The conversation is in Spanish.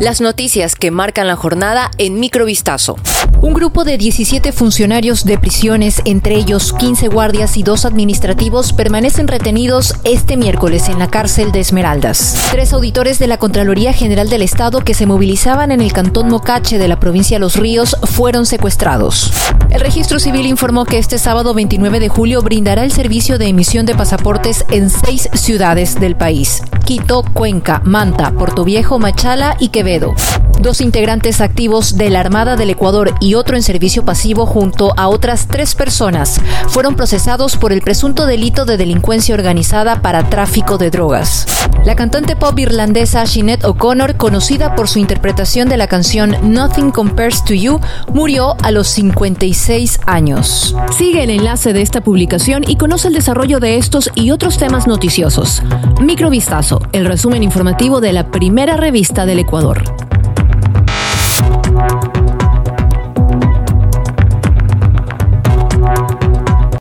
Las noticias que marcan la jornada en microvistazo. Un grupo de 17 funcionarios de prisiones, entre ellos 15 guardias y dos administrativos, permanecen retenidos este miércoles en la cárcel de Esmeraldas. Tres auditores de la Contraloría General del Estado que se movilizaban en el cantón Mocache de la provincia de Los Ríos fueron secuestrados. El registro civil informó que este sábado 29 de julio brindará el servicio de emisión de pasaportes en seis ciudades del país. Quito, Cuenca, Manta, Puerto Viejo, Machala y Quevedo. Dos integrantes activos de la Armada del Ecuador y otro en servicio pasivo junto a otras tres personas fueron procesados por el presunto delito de delincuencia organizada para tráfico de drogas. La cantante pop irlandesa Sinead O'Connor, conocida por su interpretación de la canción Nothing Compares to You, murió a los 56 años. Sigue el enlace de esta publicación y conoce el desarrollo de estos y otros temas noticiosos. Microvistazo, el resumen informativo de la primera revista del Ecuador.